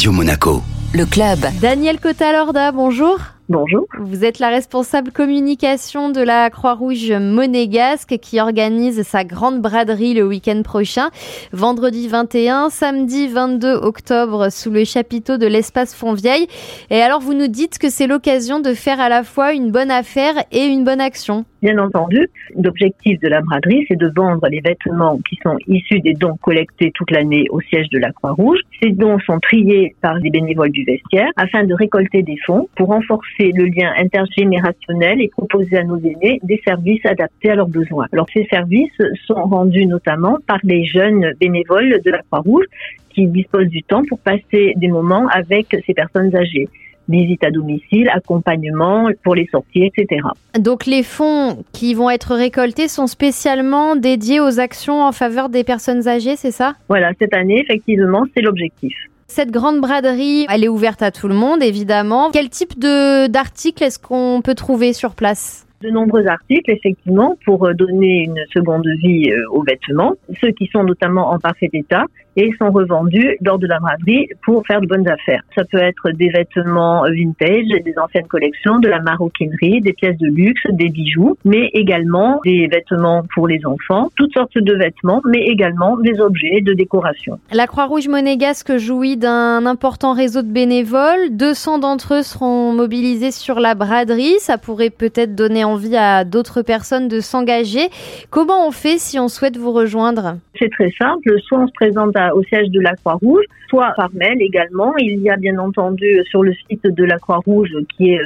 Radio Monaco. Le club. Daniel Cotalorda, bonjour. Bonjour. Vous êtes la responsable communication de la Croix-Rouge monégasque qui organise sa grande braderie le week-end prochain, vendredi 21, samedi 22 octobre sous le chapiteau de l'espace Fontvieille. Et alors vous nous dites que c'est l'occasion de faire à la fois une bonne affaire et une bonne action. Bien entendu, l'objectif de la braderie, c'est de vendre les vêtements qui sont issus des dons collectés toute l'année au siège de la Croix-Rouge. Ces dons sont triés par les bénévoles du vestiaire afin de récolter des fonds pour renforcer le lien intergénérationnel et proposer à nos aînés des services adaptés à leurs besoins. Alors ces services sont rendus notamment par les jeunes bénévoles de la Croix-Rouge qui disposent du temps pour passer des moments avec ces personnes âgées visite à domicile, accompagnement pour les sorties, etc. Donc les fonds qui vont être récoltés sont spécialement dédiés aux actions en faveur des personnes âgées, c'est ça? Voilà, cette année, effectivement, c'est l'objectif. Cette grande braderie, elle est ouverte à tout le monde, évidemment. Quel type d'articles est-ce qu'on peut trouver sur place? De nombreux articles, effectivement, pour donner une seconde vie euh, aux vêtements, ceux qui sont notamment en parfait état, et sont revendus lors de la braderie pour faire de bonnes affaires. Ça peut être des vêtements vintage, des anciennes collections, de la maroquinerie, des pièces de luxe, des bijoux, mais également des vêtements pour les enfants, toutes sortes de vêtements, mais également des objets de décoration. La Croix-Rouge monégasque jouit d'un important réseau de bénévoles. 200 d'entre eux seront mobilisés sur la braderie. Ça pourrait peut-être donner envie à d'autres personnes de s'engager. Comment on fait si on souhaite vous rejoindre? C'est très simple. Soit on se présente au siège de la Croix-Rouge, soit par mail également. Il y a bien entendu sur le site de la Croix-Rouge qui est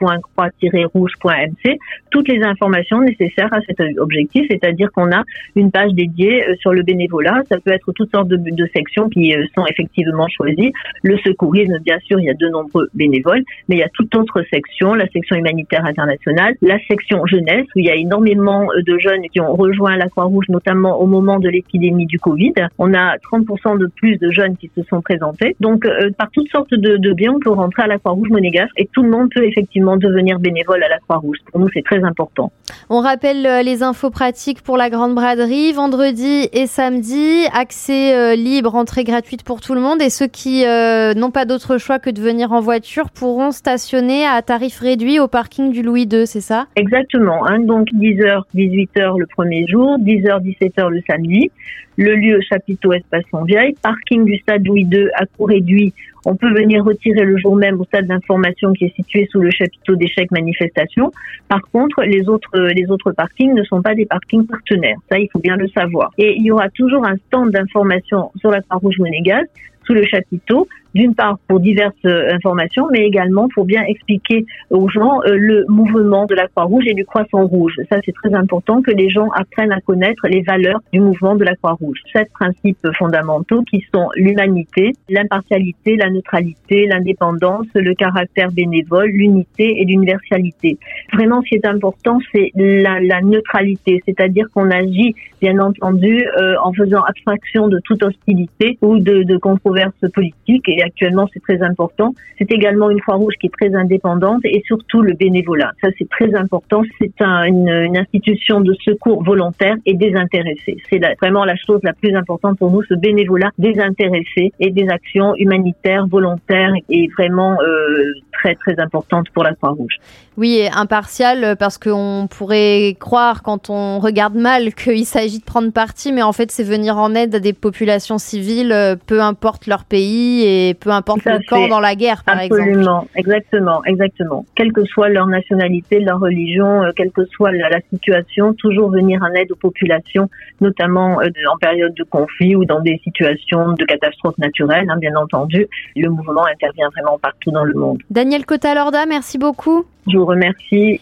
www.croix-rouge.mc toutes les informations nécessaires à cet objectif, c'est-à-dire qu'on a une page dédiée euh, sur le bénévolat. Ça peut être toutes sortes de, sections qui euh, sont effectivement choisies. Le secourisme, bien sûr, il y a de nombreux bénévoles, mais il y a toute autre section, la section humanitaire internationale, la section jeunesse, où il y a énormément euh, de jeunes qui ont rejoint la Croix-Rouge, notamment au moment de l'épidémie du Covid. On a 30% de plus de jeunes qui se sont présentés. Donc, par toutes sortes de, de, biens, on peut rentrer à la Croix-Rouge monégasque et tout le monde peut effectivement devenir bénévole à la Croix-Rouge. Pour nous, c'est très important. On rappelle euh, les infos pratiques pour la Grande Braderie. Vendredi et samedi, accès euh, libre, entrée gratuite pour tout le monde. Et ceux qui n'ont pas d'autre choix que de venir en voiture pourront stationner à tarif réduit au parking du Louis II, c'est ça? Exactement. Hein. donc 10h, 18h le premier jour, 10h, 17h le samedi. Le lieu chapiteau Espace Vieille, parking du stade Louis II à coût réduit. On peut venir retirer le jour même au stade d'information qui est situé sous le chapiteau d'échecs manifestation. Par contre, les autres, les autres parkings ne sont pas des parkings partenaires. Ça, il faut bien le savoir. Et il y aura toujours un stand d'information sur la Croix-Rouge monégasque sous le chapiteau d'une part pour diverses euh, informations, mais également pour bien expliquer aux gens euh, le mouvement de la Croix-Rouge et du Croissant Rouge. Ça, c'est très important que les gens apprennent à connaître les valeurs du mouvement de la Croix-Rouge. Sept principes fondamentaux qui sont l'humanité, l'impartialité, la neutralité, l'indépendance, le caractère bénévole, l'unité et l'universalité. Vraiment, ce qui est important, c'est la, la, neutralité, c'est-à-dire qu'on agit, bien entendu, euh, en faisant abstraction de toute hostilité ou de, de controverse politique actuellement c'est très important. C'est également une Croix-Rouge qui est très indépendante et surtout le bénévolat. Ça c'est très important. C'est une, institution de secours volontaire et désintéressée. C'est vraiment la chose la plus importante pour nous, ce bénévolat désintéressé et des actions humanitaires, volontaires et vraiment euh, très très importantes pour la Croix-Rouge. Oui, et impartial parce qu'on pourrait croire quand on regarde mal qu'il s'agit de prendre parti, mais en fait c'est venir en aide à des populations civiles, peu importe leur pays et peu importe le camp dans la guerre, par exemple. Absolument, exactement, exactement. Quelle que soit leur nationalité, leur religion, euh, quelle que soit la, situation, toujours venir en aide aux populations, notamment euh, en période de conflit ou dans des situations de catastrophes naturelles, hein, bien entendu. Le mouvement intervient vraiment partout dans le monde. Daniel Cotalorda, merci beaucoup. Je vous remercie.